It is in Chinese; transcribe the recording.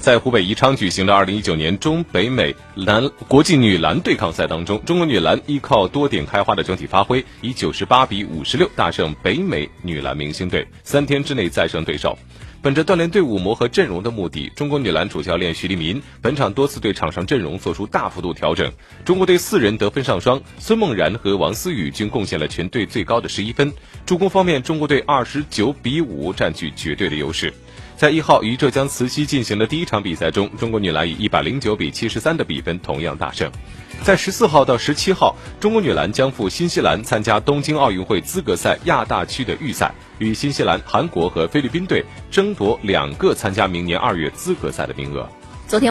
在湖北宜昌举行的2019年中北美篮国际女篮对抗赛当中，中国女篮依靠多点开花的整体发挥，以98比56大胜北美女篮明星队，三天之内再胜对手。本着锻炼队伍、磨合阵容的目的，中国女篮主教练徐立民本场多次对场上阵容做出大幅度调整。中国队四人得分上双，孙梦然和王思雨均贡献了全队最高的十一分。助攻方面，中国队二十九比五占据绝对的优势。在一号与浙江慈溪进行的第一场比赛中，中国女篮以一百零九比七十三的比分同样大胜。在十四号到十七号，中国女篮将赴新西兰参加东京奥运会资格赛亚大区的预赛，与新西兰、韩国和菲律宾队争夺两个参加明年二月资格赛的名额。